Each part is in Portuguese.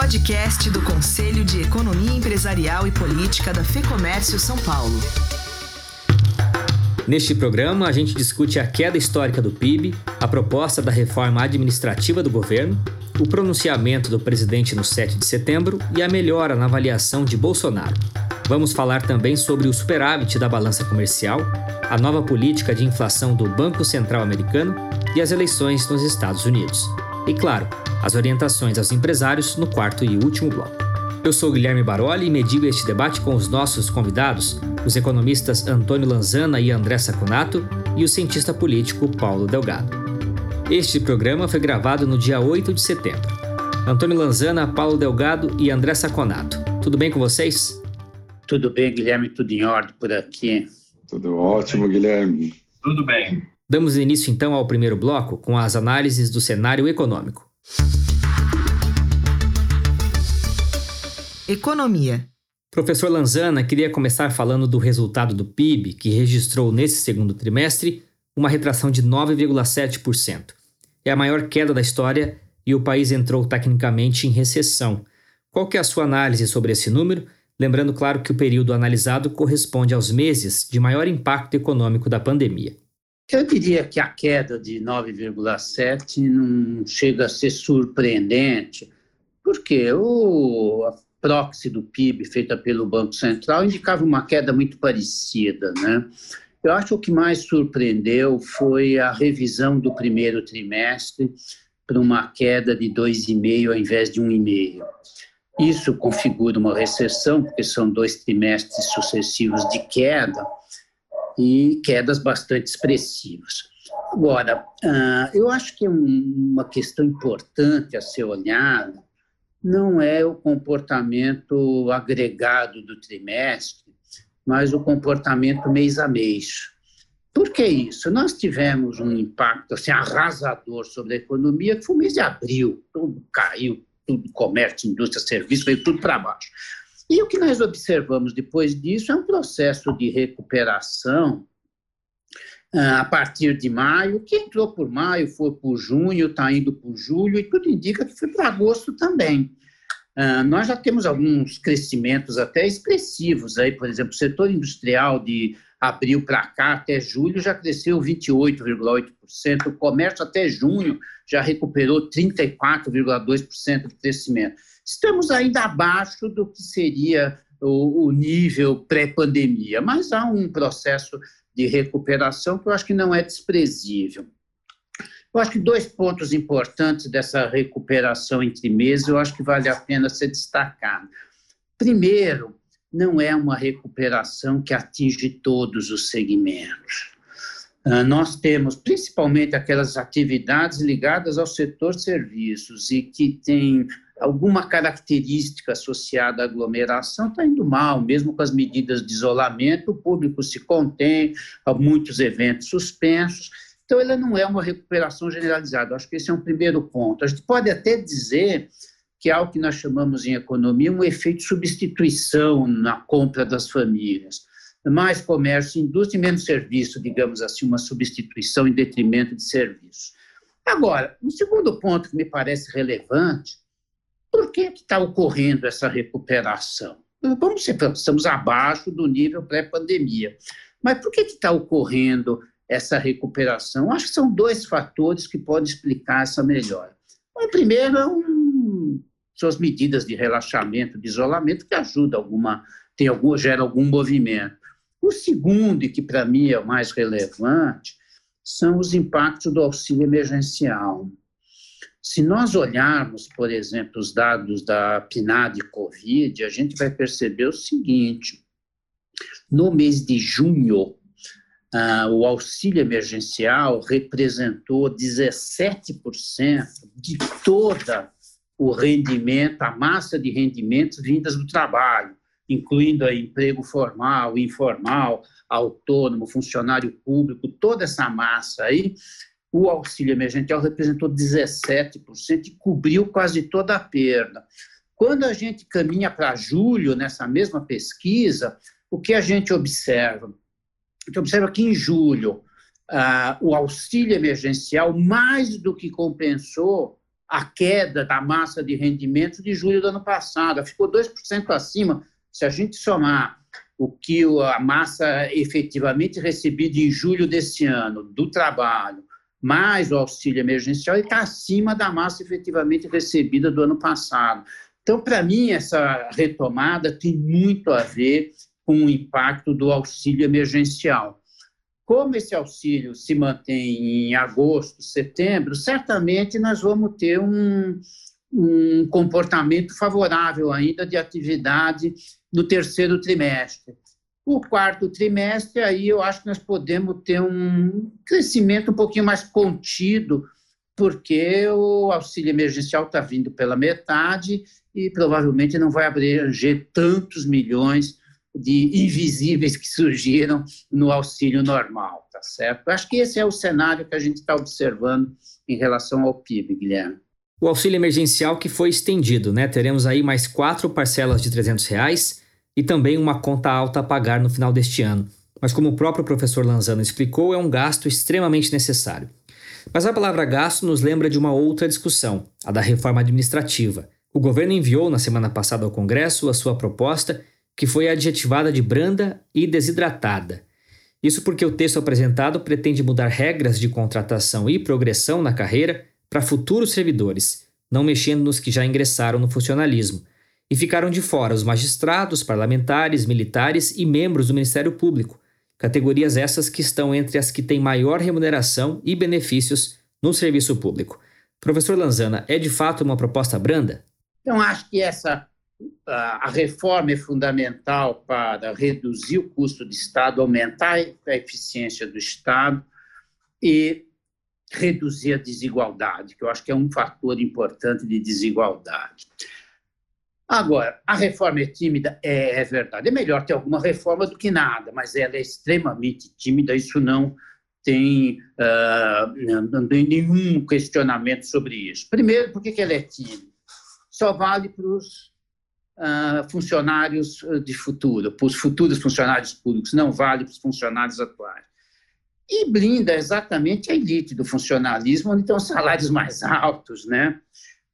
podcast do Conselho de Economia Empresarial e Política da FEComércio São Paulo. Neste programa, a gente discute a queda histórica do PIB, a proposta da reforma administrativa do governo, o pronunciamento do presidente no 7 de setembro e a melhora na avaliação de Bolsonaro. Vamos falar também sobre o superávit da balança comercial, a nova política de inflação do Banco Central Americano e as eleições nos Estados Unidos. E claro, as orientações aos empresários no quarto e último bloco. Eu sou Guilherme Baroli e medigo este debate com os nossos convidados, os economistas Antônio Lanzana e André Saconato e o cientista político Paulo Delgado. Este programa foi gravado no dia 8 de setembro. Antônio Lanzana, Paulo Delgado e André Saconato. Tudo bem com vocês? Tudo bem, Guilherme, tudo em ordem por aqui. Tudo ótimo, Guilherme. Tudo bem. Damos início então ao primeiro bloco com as análises do cenário econômico. Economia. Professor Lanzana, queria começar falando do resultado do PIB, que registrou nesse segundo trimestre uma retração de 9,7%. É a maior queda da história e o país entrou tecnicamente em recessão. Qual que é a sua análise sobre esse número? Lembrando, claro, que o período analisado corresponde aos meses de maior impacto econômico da pandemia. Eu diria que a queda de 9,7 não chega a ser surpreendente, porque o, proxy do PIB feita pelo Banco Central indicava uma queda muito parecida, né? Eu acho que o que mais surpreendeu foi a revisão do primeiro trimestre para uma queda de 2,5 ao invés de 1,5. Isso configura uma recessão, porque são dois trimestres sucessivos de queda e quedas bastante expressivas. Agora, ah, eu acho que uma questão importante a ser olhada não é o comportamento agregado do trimestre, mas o comportamento mês a mês. Por que isso? Nós tivemos um impacto assim, arrasador sobre a economia, que foi o mês de abril, tudo caiu, tudo comércio, indústria, serviço, veio tudo para baixo. E o que nós observamos depois disso é um processo de recuperação ah, a partir de maio, que entrou por maio, foi por junho, está indo por julho, e tudo indica que foi para agosto também. Uh, nós já temos alguns crescimentos até expressivos aí, por exemplo, o setor industrial de abril para cá até julho já cresceu 28,8%, o comércio até junho já recuperou 34,2% de crescimento. Estamos ainda abaixo do que seria o, o nível pré-pandemia, mas há um processo de recuperação que eu acho que não é desprezível. Eu acho que dois pontos importantes dessa recuperação entre meses, eu acho que vale a pena ser destacado. Primeiro, não é uma recuperação que atinge todos os segmentos. Ah, nós temos principalmente aquelas atividades ligadas ao setor serviços e que têm alguma característica associada à aglomeração, está indo mal, mesmo com as medidas de isolamento, o público se contém, há muitos eventos suspensos, então ela não é uma recuperação generalizada. Acho que esse é um primeiro ponto. A gente pode até dizer que há o que nós chamamos em economia um efeito substituição na compra das famílias mais comércio, indústria e menos serviço, digamos assim, uma substituição em detrimento de serviços. Agora, um segundo ponto que me parece relevante, por que está ocorrendo essa recuperação? Vamos estamos abaixo do nível pré-pandemia, mas por que está ocorrendo essa recuperação? Acho que são dois fatores que podem explicar essa melhora. O primeiro é um, são as medidas de relaxamento, de isolamento, que ajudam alguma, tem algum, gera algum movimento. O segundo, e que para mim é o mais relevante, são os impactos do auxílio emergencial. Se nós olharmos, por exemplo, os dados da PNAD Covid, a gente vai perceber o seguinte: no mês de junho, ah, o auxílio emergencial representou 17% de toda o rendimento, a massa de rendimentos vindas do trabalho incluindo emprego formal, informal, autônomo, funcionário público, toda essa massa aí, o auxílio emergencial representou 17% e cobriu quase toda a perda. Quando a gente caminha para julho, nessa mesma pesquisa, o que a gente observa? A gente observa que em julho, ah, o auxílio emergencial mais do que compensou a queda da massa de rendimentos de julho do ano passado. Ficou 2% acima. Se a gente somar o que a massa efetivamente recebida em julho desse ano do trabalho, mais o auxílio emergencial, ele está acima da massa efetivamente recebida do ano passado. Então, para mim, essa retomada tem muito a ver com o impacto do auxílio emergencial. Como esse auxílio se mantém em agosto, setembro, certamente nós vamos ter um, um comportamento favorável ainda de atividade no terceiro trimestre. O quarto trimestre, aí eu acho que nós podemos ter um crescimento um pouquinho mais contido, porque o auxílio emergencial está vindo pela metade e provavelmente não vai abranger tantos milhões de invisíveis que surgiram no auxílio normal, tá certo? Acho que esse é o cenário que a gente está observando em relação ao PIB, Guilherme. O auxílio emergencial que foi estendido, né? Teremos aí mais quatro parcelas de 300 reais e também uma conta alta a pagar no final deste ano. Mas como o próprio professor Lanzano explicou, é um gasto extremamente necessário. Mas a palavra gasto nos lembra de uma outra discussão, a da reforma administrativa. O governo enviou na semana passada ao Congresso a sua proposta que foi adjetivada de branda e desidratada. Isso porque o texto apresentado pretende mudar regras de contratação e progressão na carreira para futuros servidores, não mexendo nos que já ingressaram no funcionalismo. E ficaram de fora os magistrados, parlamentares, militares e membros do Ministério Público, categorias essas que estão entre as que têm maior remuneração e benefícios no serviço público. Professor Lanzana, é de fato uma proposta branda? Então, acho que essa a reforma é fundamental para reduzir o custo do Estado, aumentar a eficiência do Estado e reduzir a desigualdade, que eu acho que é um fator importante de desigualdade. Agora, a reforma é tímida? É, é verdade. É melhor ter alguma reforma do que nada, mas ela é extremamente tímida, isso não tem, uh, não tem nenhum questionamento sobre isso. Primeiro, por que ela é tímida? Só vale para os uh, funcionários ah, de futuro, para os futuros funcionários públicos, não vale para os funcionários atuais. E blinda exatamente a elite do funcionalismo, onde estão salários mais altos, né?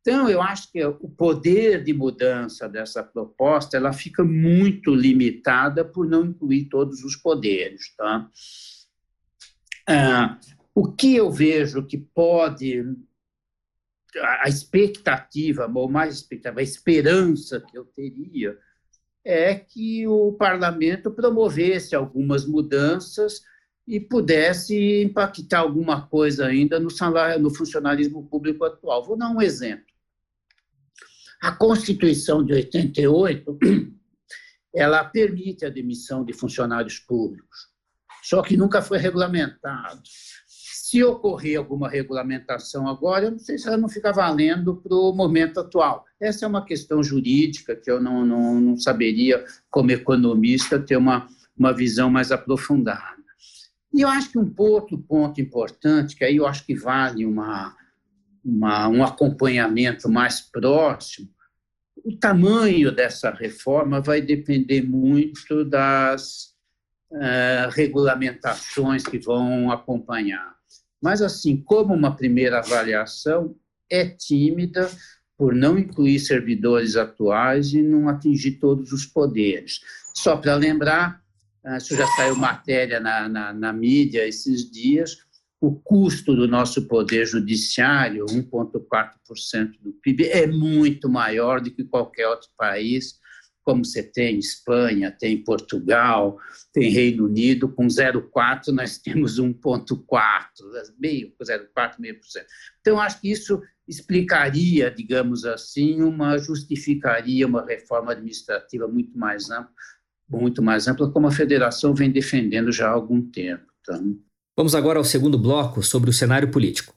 Então, eu acho que o poder de mudança dessa proposta ela fica muito limitada por não incluir todos os poderes. Tá? Ah, o que eu vejo que pode a expectativa, ou mais expectativa, a esperança que eu teria é que o parlamento promovesse algumas mudanças e pudesse impactar alguma coisa ainda no salário, no funcionalismo público atual. Vou dar um exemplo. A Constituição de 88, ela permite a demissão de funcionários públicos, só que nunca foi regulamentado. Se ocorrer alguma regulamentação agora, eu não sei se ela não fica valendo para o momento atual. Essa é uma questão jurídica que eu não, não, não saberia, como economista, ter uma, uma visão mais aprofundada. E eu acho que um outro ponto importante, que aí eu acho que vale uma, uma, um acompanhamento mais próximo, o tamanho dessa reforma vai depender muito das uh, regulamentações que vão acompanhar. Mas, assim, como uma primeira avaliação, é tímida por não incluir servidores atuais e não atingir todos os poderes. Só para lembrar, ah, isso já saiu matéria na, na, na mídia esses dias, o custo do nosso poder judiciário, 1,4% do PIB, é muito maior do que qualquer outro país como você tem Espanha, tem Portugal, tem Reino Unido, com 0,4 nós temos 1,4, meio, 0,4, meio por cento. Então, acho que isso explicaria, digamos assim, uma justificaria uma reforma administrativa muito mais ampla, muito mais ampla, como a federação vem defendendo já há algum tempo. Então... Vamos agora ao segundo bloco sobre o cenário político.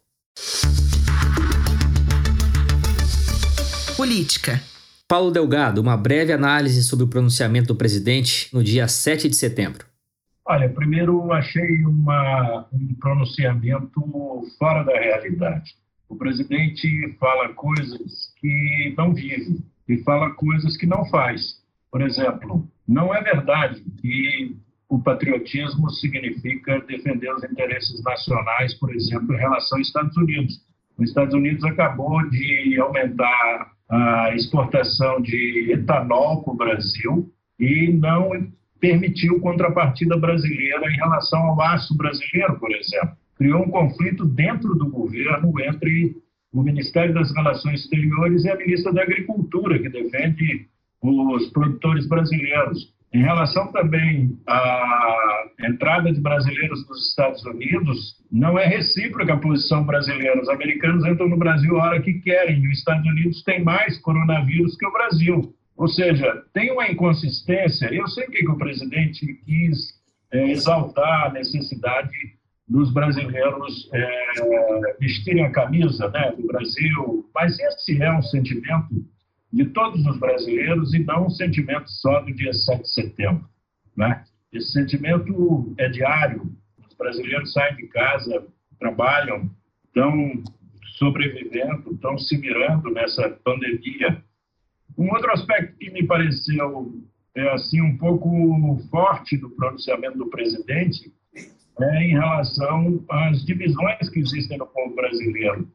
Política. Paulo Delgado, uma breve análise sobre o pronunciamento do presidente no dia 7 de setembro. Olha, primeiro achei uma, um pronunciamento fora da realidade. O presidente fala coisas que não vive e fala coisas que não faz. Por exemplo, não é verdade que o patriotismo significa defender os interesses nacionais, por exemplo, em relação aos Estados Unidos. Os Estados Unidos acabou de aumentar a exportação de etanol para o Brasil e não permitiu contrapartida brasileira em relação ao aço brasileiro, por exemplo. Criou um conflito dentro do governo entre o Ministério das Relações Exteriores e a ministra da Agricultura, que defende os produtores brasileiros. Em relação também à entrada de brasileiros nos Estados Unidos, não é recíproca a posição brasileira. Os americanos entram no Brasil a hora que querem, e os Estados Unidos têm mais coronavírus que o Brasil. Ou seja, tem uma inconsistência. Eu sei que o presidente quis é, exaltar a necessidade dos brasileiros é, vestirem a camisa né, do Brasil, mas esse é um sentimento de todos os brasileiros e não um sentimento só do dia 7 de setembro. Né? Esse sentimento é diário. Os brasileiros saem de casa, trabalham, estão sobrevivendo, estão se mirando nessa pandemia. Um outro aspecto que me pareceu é, assim um pouco forte do pronunciamento do presidente é em relação às divisões que existem no povo brasileiro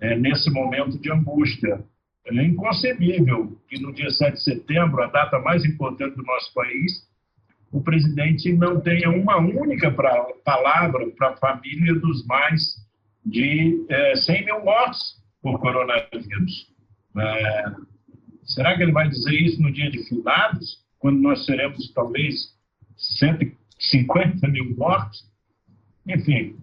é, nesse momento de angústia. É inconcebível que no dia 7 de setembro, a data mais importante do nosso país, o presidente não tenha uma única pra, palavra para a família dos mais de é, 100 mil mortos por coronavírus. É, será que ele vai dizer isso no dia de finados, quando nós teremos talvez 150 mil mortos? Enfim,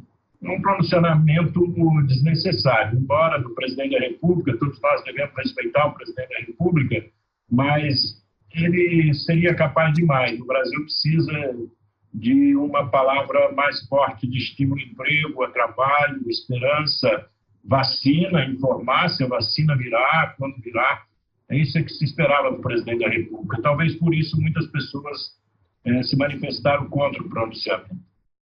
um pronunciamento desnecessário. Embora do presidente da República, todos nós devemos respeitar o presidente da República, mas ele seria capaz de mais. O Brasil precisa de uma palavra mais forte de estímulo ao emprego, a trabalho, esperança, vacina, informar se a vacina virá, quando virá. É isso que se esperava do presidente da República. Talvez por isso muitas pessoas eh, se manifestaram contra o pronunciamento.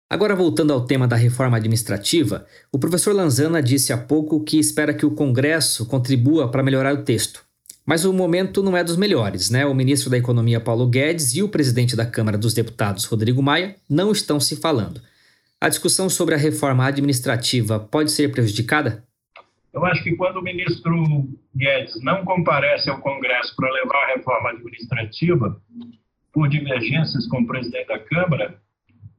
Agora, voltando ao tema da reforma administrativa, o professor Lanzana disse há pouco que espera que o Congresso contribua para melhorar o texto. Mas o momento não é dos melhores, né? O ministro da Economia Paulo Guedes e o presidente da Câmara dos Deputados Rodrigo Maia não estão se falando. A discussão sobre a reforma administrativa pode ser prejudicada? Eu acho que quando o ministro Guedes não comparece ao Congresso para levar a reforma administrativa, por divergências com o presidente da Câmara,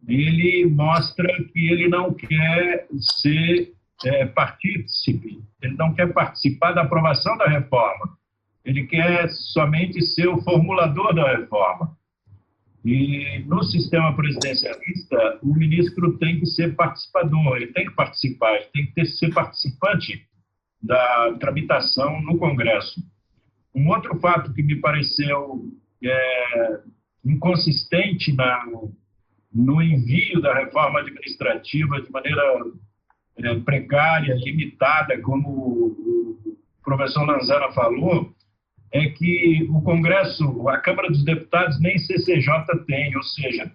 ele mostra que ele não quer ser é, partícipe, ele não quer participar da aprovação da reforma, ele quer somente ser o formulador da reforma. E no sistema presidencialista, o ministro tem que ser participador, ele tem que participar, ele tem que ter, ser participante da tramitação no Congresso. Um outro fato que me pareceu é, inconsistente na, no envio da reforma administrativa de maneira é, precária, limitada, como o professor Lanzana falou, é que o Congresso, a Câmara dos Deputados, nem CCJ tem, ou seja,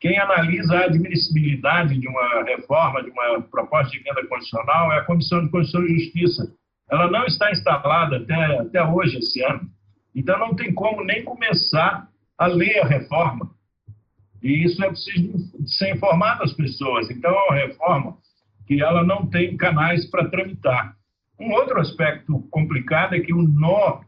quem analisa a admissibilidade de uma reforma, de uma proposta de emenda constitucional, é a Comissão de Constituição e Justiça. Ela não está instalada até, até hoje, esse ano. Então, não tem como nem começar a ler a reforma. E isso é preciso ser informado às pessoas. Então, é uma reforma que ela não tem canais para tramitar. Um outro aspecto complicado é que o nó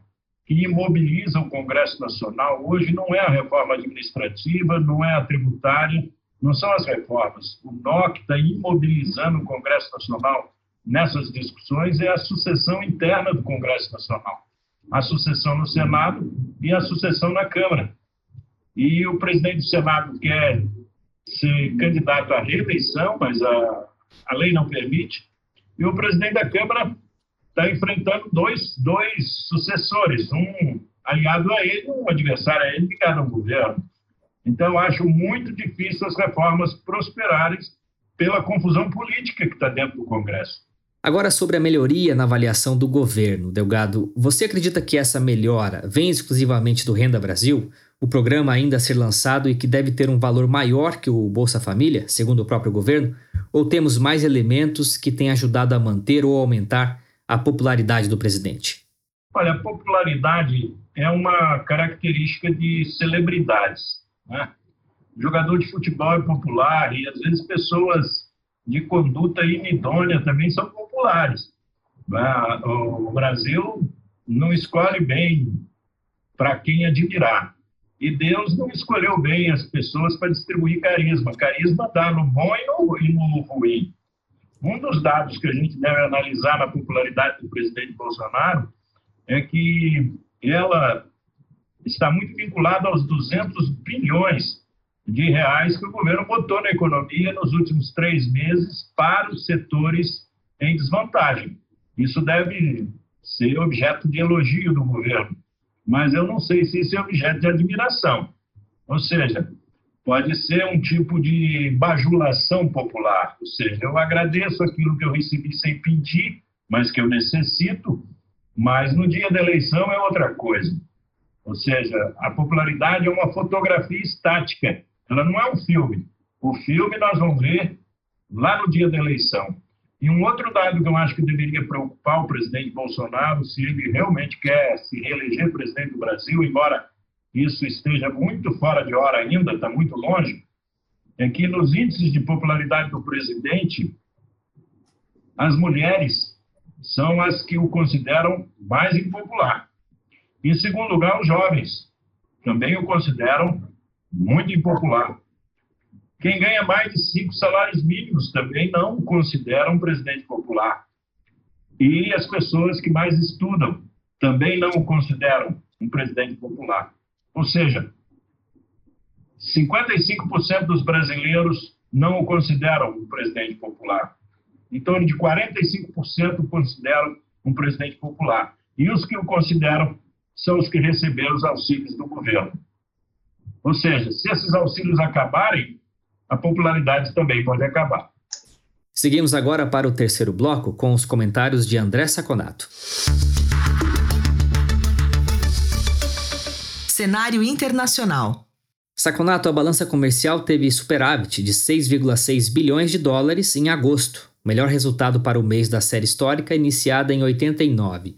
que imobiliza o Congresso Nacional hoje não é a reforma administrativa, não é a tributária, não são as reformas. O nó que está imobilizando o Congresso Nacional nessas discussões é a sucessão interna do Congresso Nacional. A sucessão no Senado e a sucessão na Câmara e o presidente do Senado quer ser candidato à reeleição, mas a, a lei não permite, e o presidente da Câmara está enfrentando dois, dois sucessores, um aliado a ele, um adversário a ele ligado ao governo. Então, acho muito difícil as reformas prosperarem pela confusão política que está dentro do Congresso. Agora, sobre a melhoria na avaliação do governo, Delgado, você acredita que essa melhora vem exclusivamente do Renda Brasil? O programa ainda a ser lançado e que deve ter um valor maior que o Bolsa Família, segundo o próprio governo? Ou temos mais elementos que têm ajudado a manter ou aumentar a popularidade do presidente? Olha, a popularidade é uma característica de celebridades. Né? Jogador de futebol é popular e às vezes pessoas de conduta inidônea também são populares. Ah, o Brasil não escolhe bem para quem admirar. E Deus não escolheu bem as pessoas para distribuir carisma. Carisma dá no bom e no, ruim. Um dos dados que a gente deve analisar na popularidade do presidente Bolsonaro é que ela está muito vinculada aos 200 bilhões de reais que o governo botou na economia nos últimos três meses para os setores em desvantagem. Isso deve ser objeto de elogio do governo, mas eu não sei se isso é objeto de admiração. Ou seja, pode ser um tipo de bajulação popular, ou seja, eu agradeço aquilo que eu recebi sem pedir, mas que eu necessito, mas no dia da eleição é outra coisa. Ou seja, a popularidade é uma fotografia estática, ela não é um filme. O filme nós vamos ver lá no dia da eleição. E um outro dado que eu acho que deveria preocupar o presidente Bolsonaro, se ele realmente quer se reeleger presidente do Brasil, embora isso esteja muito fora de hora ainda, está muito longe, é que nos índices de popularidade do presidente, as mulheres são as que o consideram mais impopular. Em segundo lugar, os jovens também o consideram muito impopular. Quem ganha mais de cinco salários mínimos também não considera um presidente popular. E as pessoas que mais estudam também não consideram um presidente popular. Ou seja, 55% dos brasileiros não o consideram um presidente popular. Em torno de 45% o consideram um presidente popular. E os que o consideram são os que receberam os auxílios do governo. Ou seja, se esses auxílios acabarem, a popularidade também pode acabar. Seguimos agora para o terceiro bloco com os comentários de André Saconato. Cenário internacional. Saconato, a balança comercial teve superávit de 6,6 bilhões de dólares em agosto, melhor resultado para o mês da série histórica iniciada em 89.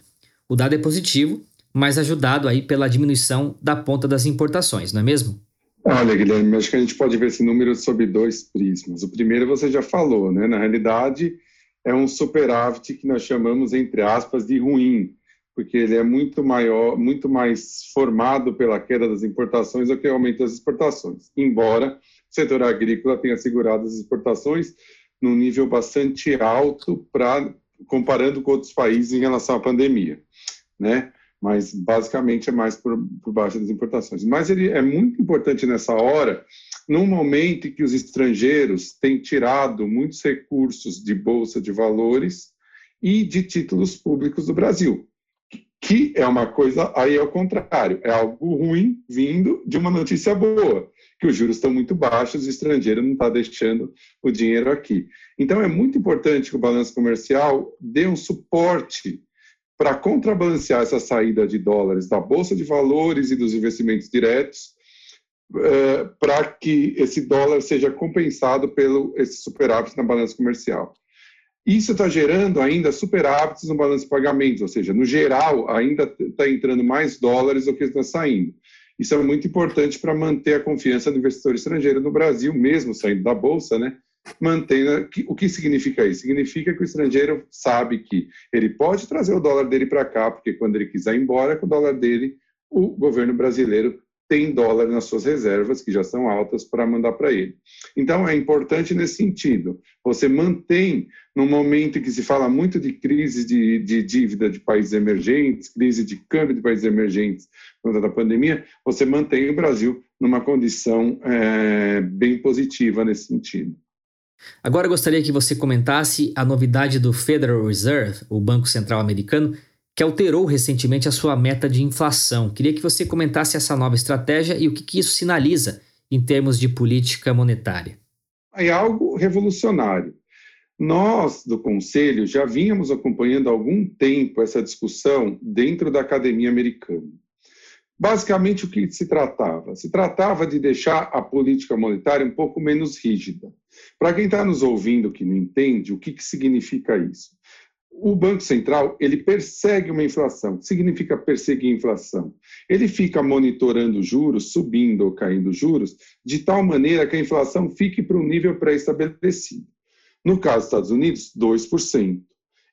O dado é positivo, mas ajudado aí pela diminuição da ponta das importações, não é mesmo? Olha, Guilherme, acho que a gente pode ver esse número sob dois prismas. O primeiro você já falou, né? Na realidade, é um superávit que nós chamamos, entre aspas, de ruim, porque ele é muito maior, muito mais formado pela queda das importações do que aumento das exportações. Embora o setor agrícola tenha segurado as exportações num nível bastante alto para comparando com outros países em relação à pandemia, né? Mas basicamente é mais por, por baixo das importações. Mas ele é muito importante nessa hora, num momento em que os estrangeiros têm tirado muitos recursos de bolsa de valores e de títulos públicos do Brasil, que é uma coisa aí ao contrário, é algo ruim vindo de uma notícia boa, que os juros estão muito baixos, o estrangeiro não está deixando o dinheiro aqui. Então é muito importante que o balanço comercial dê um suporte para contrabalancear essa saída de dólares da Bolsa de Valores e dos investimentos diretos, é, para que esse dólar seja compensado pelo esse superávit na balança comercial. Isso está gerando ainda superávites no balanço de pagamentos, ou seja, no geral, ainda está entrando mais dólares do que está saindo. Isso é muito importante para manter a confiança do investidor estrangeiro no Brasil, mesmo saindo da Bolsa, né? Mantenha. O que significa isso? Significa que o estrangeiro sabe que ele pode trazer o dólar dele para cá, porque quando ele quiser ir embora com o dólar dele, o governo brasileiro tem dólar nas suas reservas, que já são altas, para mandar para ele. Então, é importante nesse sentido. Você mantém, no momento em que se fala muito de crise de, de dívida de países emergentes, crise de câmbio de países emergentes por conta da pandemia, você mantém o Brasil numa condição é, bem positiva nesse sentido. Agora gostaria que você comentasse a novidade do Federal Reserve, o Banco Central Americano, que alterou recentemente a sua meta de inflação. Queria que você comentasse essa nova estratégia e o que, que isso sinaliza em termos de política monetária. É algo revolucionário. Nós, do Conselho, já vínhamos acompanhando há algum tempo essa discussão dentro da academia americana. Basicamente, o que se tratava? Se tratava de deixar a política monetária um pouco menos rígida. Para quem está nos ouvindo que não entende, o que, que significa isso? O Banco Central ele persegue uma inflação. O que significa perseguir inflação? Ele fica monitorando juros, subindo ou caindo juros, de tal maneira que a inflação fique para um nível pré-estabelecido. No caso dos Estados Unidos, 2%.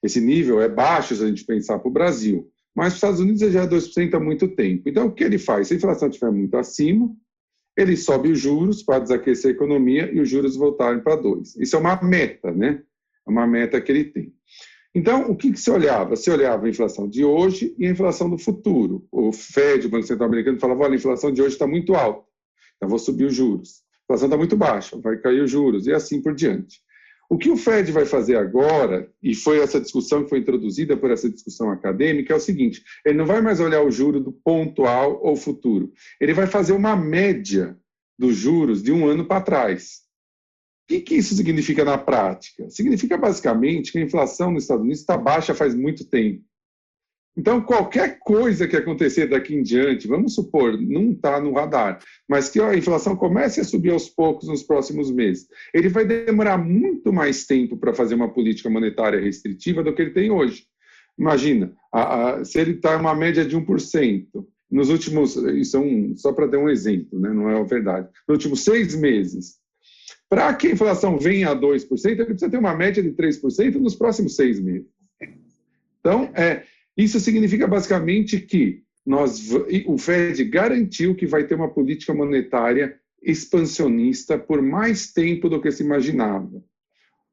Esse nível é baixo se a gente pensar para o Brasil, mas os Estados Unidos já é 2% há muito tempo. Então, o que ele faz? Se a inflação estiver muito acima, ele sobe os juros para desaquecer a economia e os juros voltarem para 2%. Isso é uma meta, né? É uma meta que ele tem. Então, o que, que se olhava? Se olhava a inflação de hoje e a inflação do futuro. O Fed, o Banco Central Americano, falava: olha, a inflação de hoje está muito alta, então vou subir os juros. A inflação está muito baixa, vai cair os juros, e assim por diante. O que o Fed vai fazer agora, e foi essa discussão que foi introduzida por essa discussão acadêmica, é o seguinte: ele não vai mais olhar o juro do pontual ou futuro, ele vai fazer uma média dos juros de um ano para trás. O que, que isso significa na prática? Significa basicamente que a inflação nos Estados Unidos está baixa faz muito tempo. Então, qualquer coisa que acontecer daqui em diante, vamos supor, não está no radar, mas que a inflação comece a subir aos poucos nos próximos meses, ele vai demorar muito mais tempo para fazer uma política monetária restritiva do que ele tem hoje. Imagina, a, a, se ele está em uma média de 1%, nos últimos, isso é um, só para dar um exemplo, né, não é verdade, nos últimos seis meses, para que a inflação venha a 2%, ele precisa ter uma média de 3% nos próximos seis meses. Então, é, isso significa basicamente que nós, o Fed garantiu que vai ter uma política monetária expansionista por mais tempo do que se imaginava.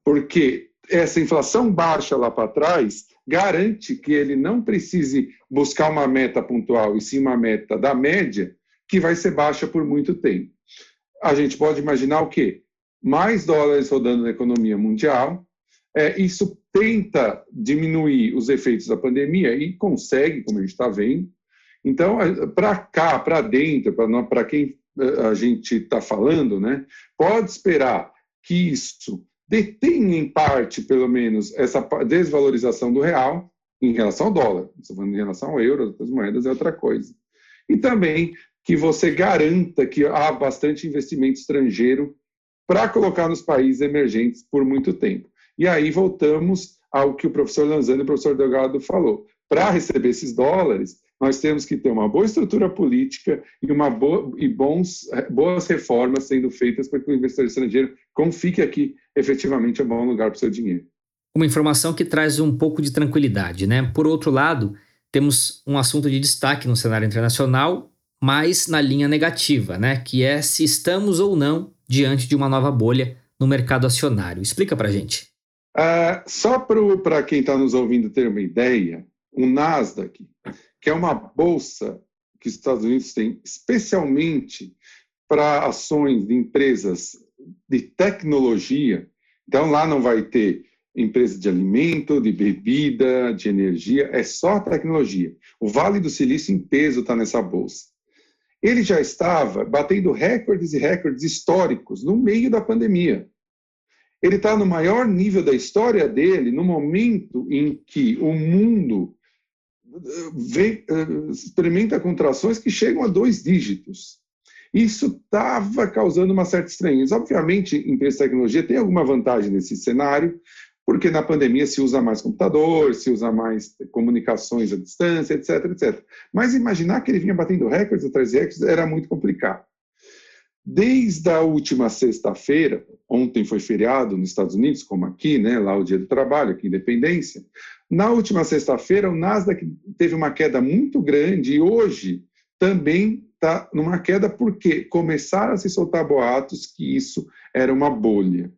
Porque essa inflação baixa lá para trás garante que ele não precise buscar uma meta pontual e sim uma meta da média que vai ser baixa por muito tempo. A gente pode imaginar o quê? Mais dólares rodando na economia mundial, é, isso tenta diminuir os efeitos da pandemia e consegue, como a gente está vendo. Então, para cá, para dentro, para quem eh, a gente está falando, né, pode esperar que isso detenha, em parte, pelo menos, essa desvalorização do real em relação ao dólar. Estou falando em relação ao euro, outras moedas é outra coisa. E também que você garanta que há bastante investimento estrangeiro para colocar nos países emergentes por muito tempo. E aí voltamos ao que o professor Lanzani e o professor Delgado falou. Para receber esses dólares, nós temos que ter uma boa estrutura política e, uma boa, e bons, boas reformas sendo feitas para que o investidor estrangeiro confie aqui efetivamente é um bom lugar para o seu dinheiro. Uma informação que traz um pouco de tranquilidade, né? Por outro lado, temos um assunto de destaque no cenário internacional, mas na linha negativa, né? Que é se estamos ou não diante de uma nova bolha no mercado acionário. Explica para gente. Uh, só para quem está nos ouvindo ter uma ideia, o Nasdaq, que é uma bolsa que os Estados Unidos têm especialmente para ações de empresas de tecnologia, então lá não vai ter empresa de alimento, de bebida, de energia, é só tecnologia. O Vale do Silício em peso está nessa bolsa. Ele já estava batendo recordes e recordes históricos no meio da pandemia. Ele está no maior nível da história dele no momento em que o mundo eh, vem, eh, experimenta contrações que chegam a dois dígitos. Isso estava causando uma certa estranheza. Obviamente, empresas de tecnologia tem alguma vantagem nesse cenário, porque na pandemia se usa mais computador, se usa mais comunicações à distância, etc, etc. Mas imaginar que ele vinha batendo recordes atrás de recordes era muito complicado. Desde a última sexta-feira, ontem foi feriado nos Estados Unidos, como aqui, né, lá o Dia do Trabalho, aqui Independência. Na última sexta-feira, o Nasdaq teve uma queda muito grande e hoje também está numa queda porque começaram a se soltar boatos que isso era uma bolha.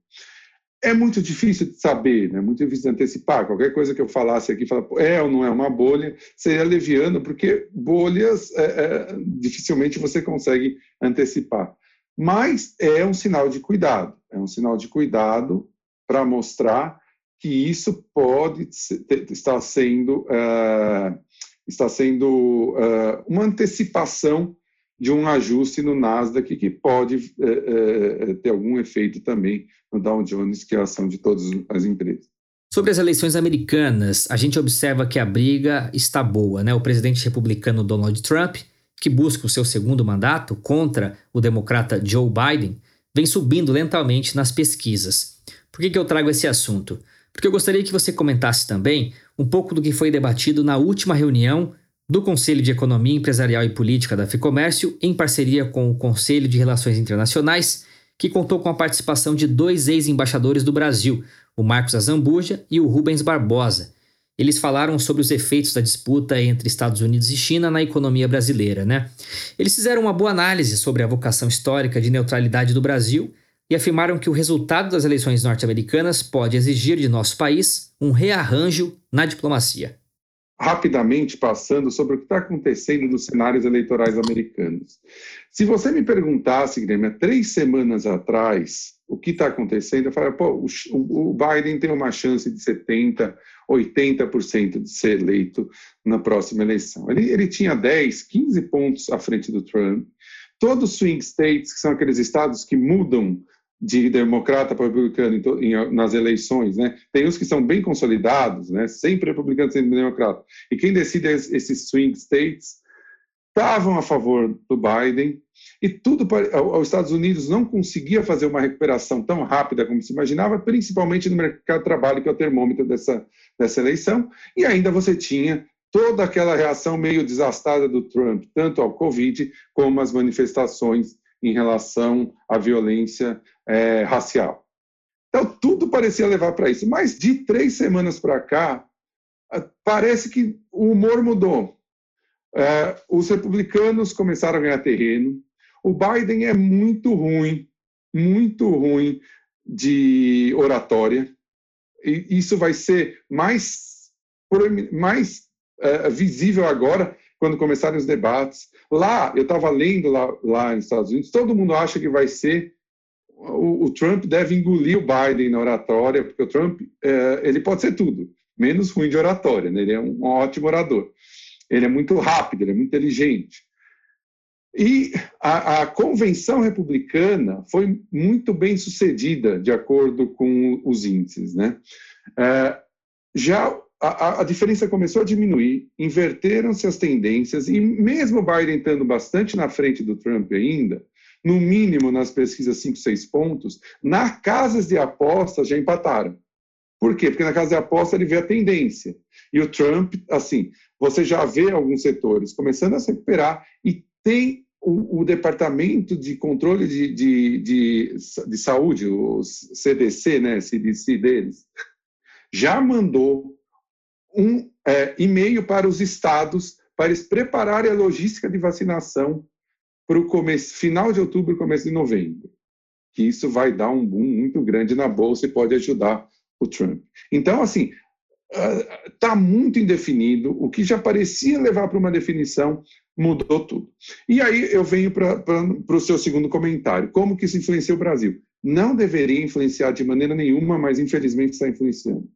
É muito difícil de saber, né? muito difícil de antecipar. Qualquer coisa que eu falasse aqui, falar, é ou não é uma bolha, seria leviano, porque bolhas é, é, dificilmente você consegue antecipar. Mas é um sinal de cuidado, é um sinal de cuidado para mostrar que isso pode estar sendo, uh, está sendo uh, uma antecipação de um ajuste no Nasdaq que pode uh, ter algum efeito também no Dow Jones, que é a ação de todas as empresas. Sobre as eleições americanas, a gente observa que a briga está boa, né? O presidente republicano Donald Trump que busca o seu segundo mandato contra o democrata Joe Biden, vem subindo lentamente nas pesquisas. Por que, que eu trago esse assunto? Porque eu gostaria que você comentasse também um pouco do que foi debatido na última reunião do Conselho de Economia Empresarial e Política da FEComércio, em parceria com o Conselho de Relações Internacionais, que contou com a participação de dois ex-embaixadores do Brasil, o Marcos Azambuja e o Rubens Barbosa, eles falaram sobre os efeitos da disputa entre Estados Unidos e China na economia brasileira, né? Eles fizeram uma boa análise sobre a vocação histórica de neutralidade do Brasil e afirmaram que o resultado das eleições norte-americanas pode exigir de nosso país um rearranjo na diplomacia. Rapidamente passando sobre o que está acontecendo nos cenários eleitorais americanos. Se você me perguntasse, Guilherme, há três semanas atrás, o que está acontecendo, eu falaria, pô, o, Biden tem uma chance de 70%, 80% de ser eleito na próxima eleição. Ele, ele tinha 10, 15 pontos à frente do Trump. Todos os swing states, que são aqueles estados que mudam de democrata para republicano nas eleições, né? Tem uns que são bem consolidados, né? Sempre republicano, sempre democrata. E quem decide esses swing states estavam a favor do Biden e tudo os Estados Unidos não conseguia fazer uma recuperação tão rápida como se imaginava, principalmente no mercado de trabalho que é o termômetro dessa dessa eleição. E ainda você tinha toda aquela reação meio desastrada do Trump, tanto ao Covid como às manifestações em relação à violência é, racial. Então, tudo parecia levar para isso. Mas de três semanas para cá, parece que o humor mudou. É, os republicanos começaram a ganhar terreno. O Biden é muito ruim, muito ruim de oratória. E isso vai ser mais, mais uh, visível agora quando começarem os debates. Lá, eu estava lendo lá, lá nos Estados Unidos, todo mundo acha que vai ser o, o, Trump deve engolir o Biden na oratória, porque o Trump é, ele pode ser tudo, menos ruim de oratória, né? ele é um ótimo orador. Ele é muito rápido, ele é muito inteligente. E a, a, convenção republicana foi muito bem sucedida, de acordo com os índices. Né? É, já a, a, diferença começou a diminuir, inverteram-se as tendências, e mesmo Biden estando bastante na frente do Trump ainda, no mínimo nas pesquisas 5, 6 pontos, nas casas de apostas já empataram. Por quê? Porque na casa de aposta ele vê a tendência. E o Trump, assim, você já vê alguns setores começando a se recuperar e tem o, o Departamento de Controle de, de, de, de Saúde, o CDC, né, CDC deles, já mandou um é, e-mail para os estados para eles prepararem a logística de vacinação para o final de outubro, começo de novembro. Que isso vai dar um boom muito grande na bolsa e pode ajudar o Trump. Então, assim, está ah, muito indefinido. O que já parecia levar para uma definição mudou tudo. E aí eu venho para o seu segundo comentário. Como que isso influencia o Brasil? Não deveria influenciar de maneira nenhuma, mas infelizmente está influenciando.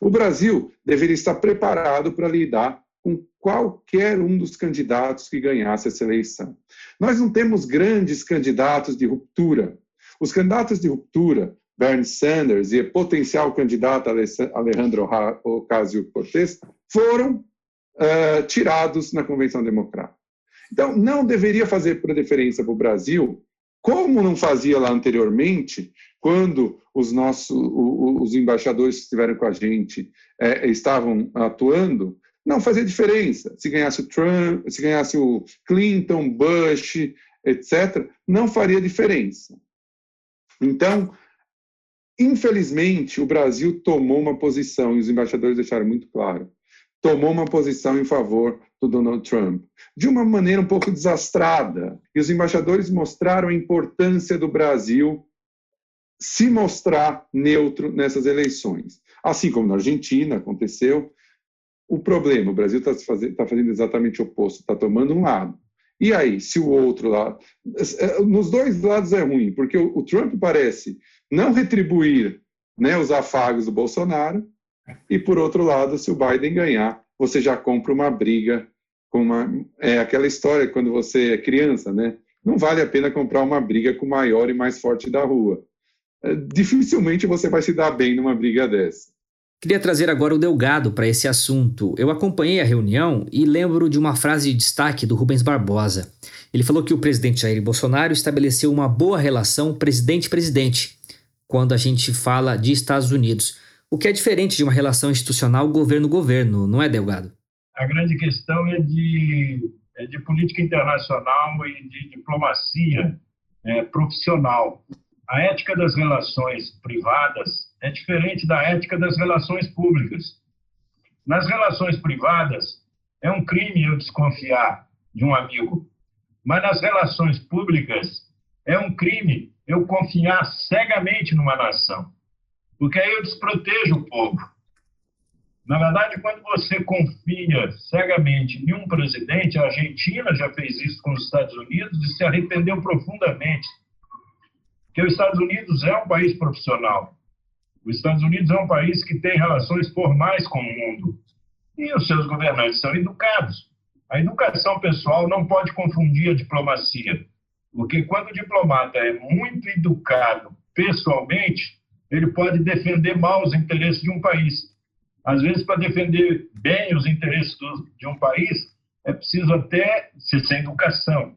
O Brasil deveria estar preparado para lidar com qualquer um dos candidatos que ganhasse essa eleição. Nós não temos grandes candidatos de ruptura. Os candidatos de ruptura, Bernie Sanders e potencial candidato Alejandro Ocasio-Cortez, foram uh, tirados na Convenção Democrática. Então, não deveria fazer preferência para o Brasil, como não fazia lá anteriormente, quando os nossos os embaixadores que estiveram com a gente é, estavam atuando, não fazia diferença. Se ganhasse o Trump, se ganhasse o Clinton, Bush, etc., não faria diferença. Então, infelizmente, o Brasil tomou uma posição, e os embaixadores deixaram muito claro, tomou uma posição em favor do Donald Trump, de uma maneira um pouco desastrada. E os embaixadores mostraram a importância do Brasil se mostrar neutro nessas eleições. Assim como na Argentina aconteceu, o problema, o Brasil está fazendo, tá fazendo exatamente o oposto, está tomando um lado. E aí, se o outro lado. É, nos dois lados é ruim, porque o Trump parece não retribuir né, os afagos do Bolsonaro, e por outro lado, se o Biden ganhar, você já compra uma briga com uma. É aquela história quando você é criança, né? Não vale a pena comprar uma briga com o maior e mais forte da rua. É, dificilmente você vai se dar bem numa briga dessa. Queria trazer agora o Delgado para esse assunto. Eu acompanhei a reunião e lembro de uma frase de destaque do Rubens Barbosa. Ele falou que o presidente Jair Bolsonaro estabeleceu uma boa relação presidente-presidente quando a gente fala de Estados Unidos, o que é diferente de uma relação institucional governo-governo, não é, Delgado? A grande questão é de, é de política internacional e de diplomacia é, profissional. A ética das relações privadas é diferente da ética das relações públicas. Nas relações privadas, é um crime eu desconfiar de um amigo. Mas nas relações públicas, é um crime eu confiar cegamente numa nação. Porque aí eu desprotejo o povo. Na verdade, quando você confia cegamente em um presidente, a Argentina já fez isso com os Estados Unidos e se arrependeu profundamente. Porque os Estados Unidos é um país profissional. Os Estados Unidos é um país que tem relações formais com o mundo. E os seus governantes são educados. A educação pessoal não pode confundir a diplomacia. Porque quando o diplomata é muito educado pessoalmente, ele pode defender mal os interesses de um país. Às vezes, para defender bem os interesses de um país, é preciso até ser sem educação,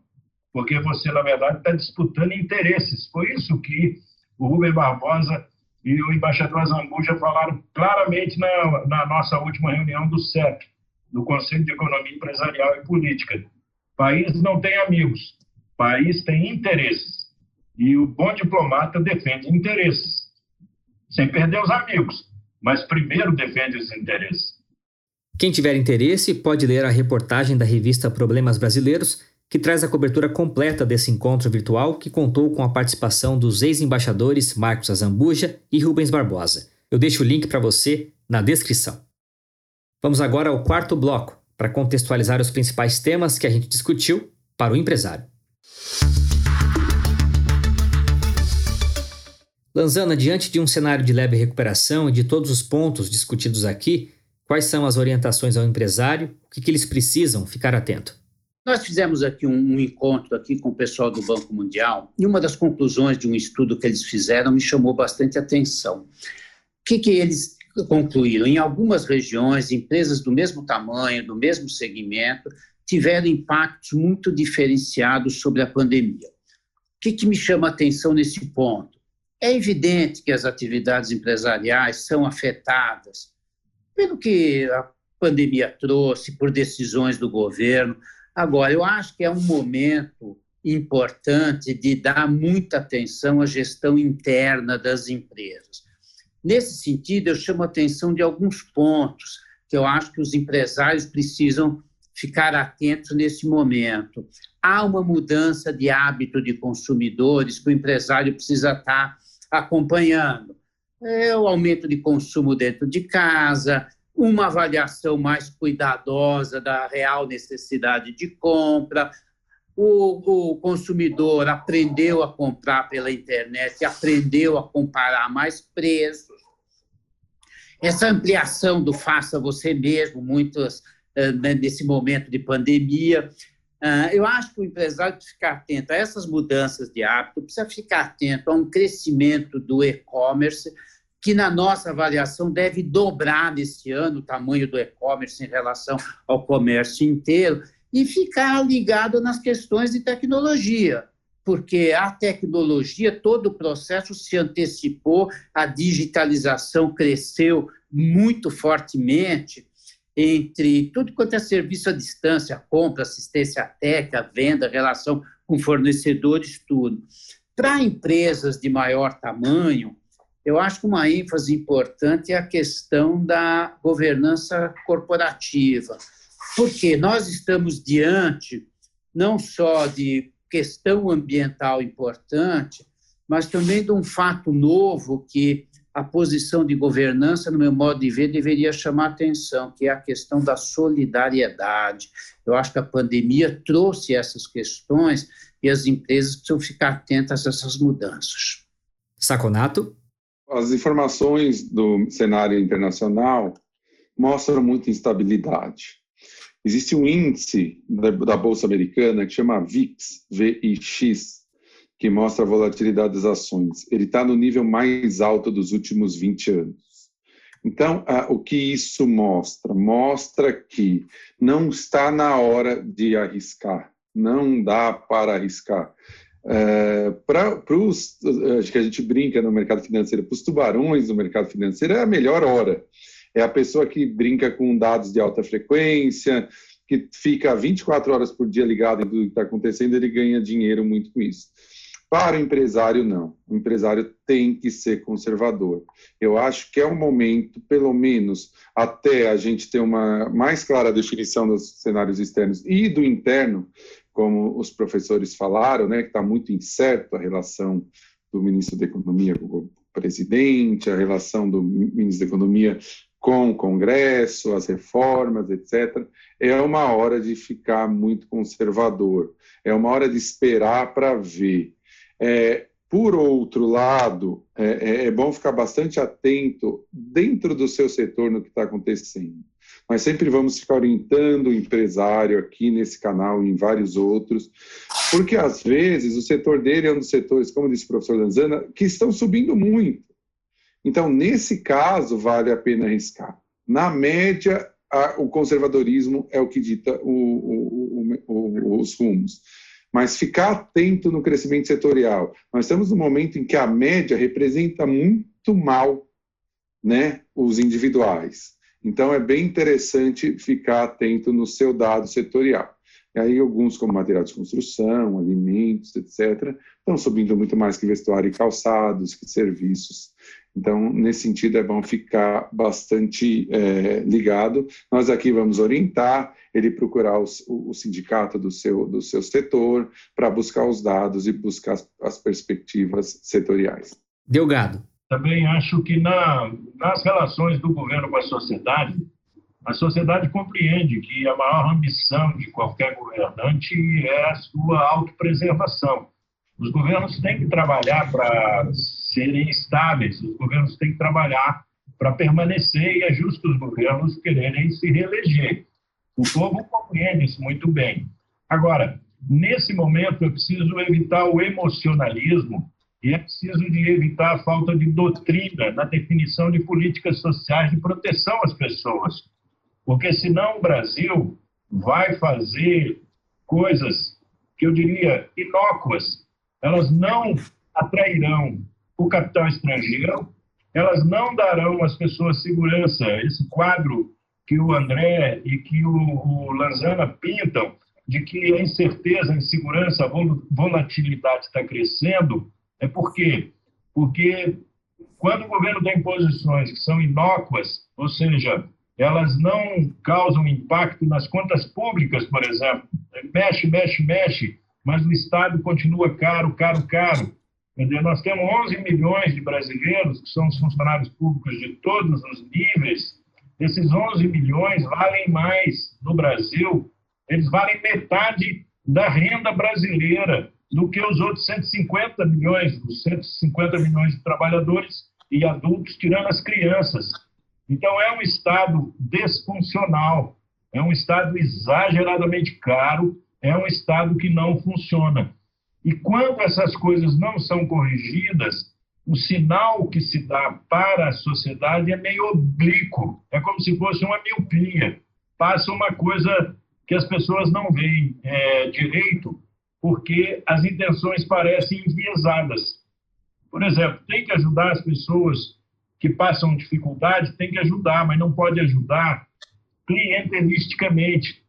porque você, na verdade, está disputando interesses. Foi isso que o Rubem Barbosa e o embaixador Zambuja falaram claramente na, na nossa última reunião do CEP, do Conselho de Economia Empresarial e Política. País não tem amigos, país tem interesses. E o bom diplomata defende interesses, sem perder os amigos, mas primeiro defende os interesses. Quem tiver interesse pode ler a reportagem da revista Problemas Brasileiros, que traz a cobertura completa desse encontro virtual que contou com a participação dos ex-embaixadores Marcos Azambuja e Rubens Barbosa. Eu deixo o link para você na descrição. Vamos agora ao quarto bloco, para contextualizar os principais temas que a gente discutiu para o empresário. Lanzana, diante de um cenário de leve recuperação e de todos os pontos discutidos aqui, quais são as orientações ao empresário? O que, que eles precisam ficar atento? Nós fizemos aqui um, um, encontro aqui com o pessoal do Banco Mundial e uma das conclusões de um estudo que eles fizeram me chamou bastante atenção. O que, que eles concluíram? Em algumas regiões, empresas do mesmo tamanho, do mesmo segmento, tiveram impactos muito diferenciados sobre a pandemia. O que, que me chama atenção nesse ponto? É evidente que as atividades empresariais são afetadas pelo que a pandemia trouxe, por decisões do governo. Agora, eu acho que é um momento importante de dar muita atenção à gestão interna das empresas. Nesse sentido, eu chamo a atenção de alguns pontos que eu acho que os empresários precisam ficar atentos nesse momento. Há uma mudança de hábito de consumidores que o empresário precisa estar acompanhando. É o aumento de consumo dentro de casa, uma avaliação mais cuidadosa da real necessidade de compra. O, o consumidor aprendeu a comprar pela internet, aprendeu a comparar mais preços. Essa ampliação do faça você mesmo, muitas nesse momento de pandemia, ah, eu acho que o empresário precisa ficar atento a essas mudanças de hábito, precisa ficar atento a um crescimento do e-commerce, que na nossa avaliação deve dobrar nesse ano o tamanho do e-commerce em relação ao comércio inteiro, e ficar ligado nas questões de tecnologia, porque a tecnologia, todo o processo se antecipou, a digitalização cresceu muito fortemente, entre tudo quanto é serviço à distância, compra, assistência técnica, venda, relação com fornecedores, tudo. Para empresas de maior tamanho, eu acho que uma ênfase importante é a questão da governança corporativa, porque nós estamos diante não só de questão ambiental importante, mas também de um fato novo que a posição de governança, no meu modo de ver, deveria chamar atenção, que é a questão da solidariedade. Eu acho que a pandemia trouxe essas questões e as empresas precisam ficar atentas a essas mudanças. Saconato? As informações do cenário internacional mostram muita instabilidade. Existe um índice da Bolsa Americana que chama VIX, VIX, que mostra a volatilidade das ações. Ele está no nível mais alto dos últimos 20 anos. Então, o que isso mostra? Mostra que não está na hora de arriscar, não dá para arriscar. É, para os, acho que a gente brinca no mercado financeiro, para os tubarões do mercado financeiro é a melhor hora. É a pessoa que brinca com dados de alta frequência, que fica 24 horas por dia ligado em tudo que está acontecendo, ele ganha dinheiro muito com isso. Para o empresário, não. O empresário tem que ser conservador. Eu acho que é um momento, pelo menos, até a gente ter uma mais clara definição dos cenários externos e do interno, como os professores falaram, né, que está muito incerto a relação do ministro da Economia com o presidente, a relação do ministro da Economia com o Congresso, as reformas, etc. É uma hora de ficar muito conservador, é uma hora de esperar para ver. É, por outro lado, é, é, é, bom ficar bastante atento dentro do seu setor no que está acontecendo. Nós sempre vamos ficar orientando o empresário aqui nesse canal e em vários outros, porque às vezes o setor dele é um dos setores, como disse o professor Lanzana, que estão subindo muito. Então, nesse caso, vale a pena arriscar. Na média, a, o conservadorismo é o que dita o, o, os rumos mas ficar atento no crescimento setorial. Nós estamos num momento em que a média representa muito mal né, os individuais. Então, é bem interessante ficar atento no seu dado setorial. E aí, alguns, como material de construção, alimentos, etc., estão subindo muito mais que vestuário e calçados, que serviços. Então, nesse sentido, é bom ficar bastante é, ligado. Nós aqui vamos orientar ele procurar os, o, sindicato do seu, do seu setor para buscar os dados e buscar as, as perspectivas setoriais. Delgado. Também acho que na, nas relações do governo com a sociedade, a sociedade compreende que a maior ambição de qualquer governante é a sua autopreservação. Os governos têm que trabalhar para serem estáveis, os governos têm que trabalhar para permanecer e é justo os governos quererem se reeleger. O povo compreende isso muito bem. Agora, nesse momento, é preciso evitar o emocionalismo e é preciso de evitar a falta de doutrina na definição de políticas sociais de proteção às pessoas. Porque senão o Brasil vai fazer coisas que eu diria inócuas. Elas não atrairão o capital estrangeiro, elas não darão às pessoas segurança. Esse quadro que o André e que o, o Lanzana pintam de que a incerteza, a insegurança, a volatilidade está crescendo, é por quê? Porque quando o governo tem posições que são inócuas, ou seja, elas não causam impacto nas contas públicas, por exemplo, mexe, mexe, mexe, mas o Estado continua caro, caro, caro. Entendeu? Nós temos 11 milhões de brasileiros que são os funcionários públicos de todos os níveis esses 11 milhões valem mais no Brasil, eles valem metade da renda brasileira do que os outros 150 milhões, os 150 milhões de trabalhadores e adultos, tirando as crianças. Então, é um Estado desfuncional, é um Estado exageradamente caro, é um Estado que não funciona. E quando essas coisas não são corrigidas, o sinal que se dá para a sociedade é meio oblíquo, é como se fosse uma miopia. Passa uma coisa que as pessoas não veem é, direito, porque as intenções parecem enviesadas. Por exemplo, tem que ajudar as pessoas que passam dificuldade, tem que ajudar, mas não pode ajudar clientelisticamente.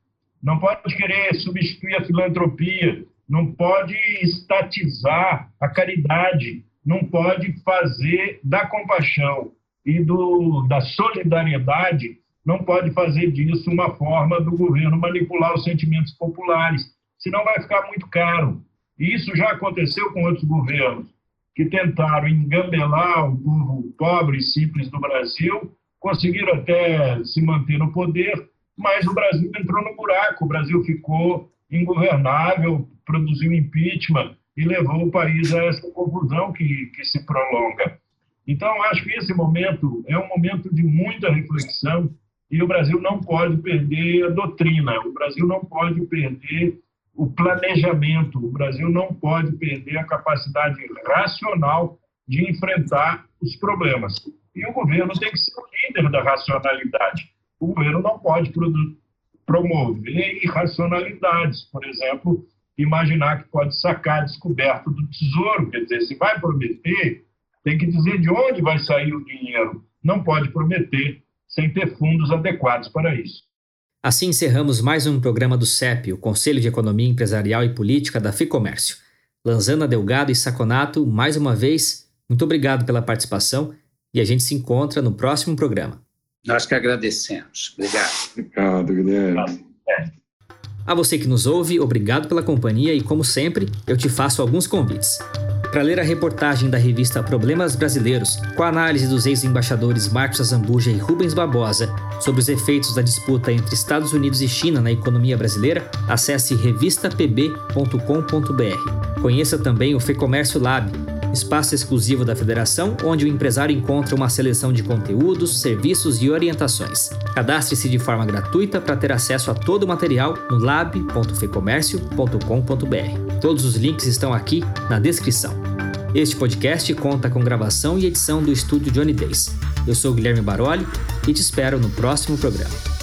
Não pode querer substituir a filantropia, não pode estatizar a caridade não pode fazer da compaixão e do, da solidariedade, não pode fazer disso uma forma do governo manipular os sentimentos populares, senão vai ficar muito caro. E isso já aconteceu com outros governos, que tentaram engambelar o povo pobre e simples do Brasil, conseguiram até se manter no poder, mas o Brasil entrou no buraco, o Brasil ficou ingovernável, produziu impeachment, e levou o país a essa confusão que, que se prolonga. Então, acho que esse momento é um momento de muita reflexão e o Brasil não pode perder a doutrina, o Brasil não pode perder o planejamento, o Brasil não pode perder a capacidade racional de enfrentar os problemas. E o governo tem que ser o líder da racionalidade. O governo não pode promover irracionalidades, por exemplo, imaginar que pode sacar descoberto do tesouro. Quer dizer, se vai prometer, tem que dizer de onde vai sair o dinheiro. Não pode prometer sem ter fundos adequados para isso. Assim encerramos mais um programa do CEP, o Conselho de Economia Empresarial e Política da FIComércio. Lanzana Delgado e Saconato, mais uma vez, muito obrigado pela participação e a gente se encontra no próximo programa. Nós que agradecemos. Obrigado. Obrigado, Guilherme. A você que nos ouve, obrigado pela companhia e, como sempre, eu te faço alguns convites. Para ler a reportagem da revista Problemas Brasileiros, com a análise dos ex-embaixadores Marcos Azambuja e Rubens Barbosa sobre os efeitos da disputa entre Estados Unidos e China na economia brasileira, acesse revistapb.com.br. Conheça também o Fecomércio Lab, espaço exclusivo da federação onde o empresário encontra uma seleção de conteúdos, serviços e orientações. Cadastre-se de forma gratuita para ter acesso a todo o material no lab.fecomércio.com.br. Todos os links estão aqui na descrição. Este podcast conta com gravação e edição do estúdio Johnny Days. Eu sou Guilherme Baroli e te espero no próximo programa.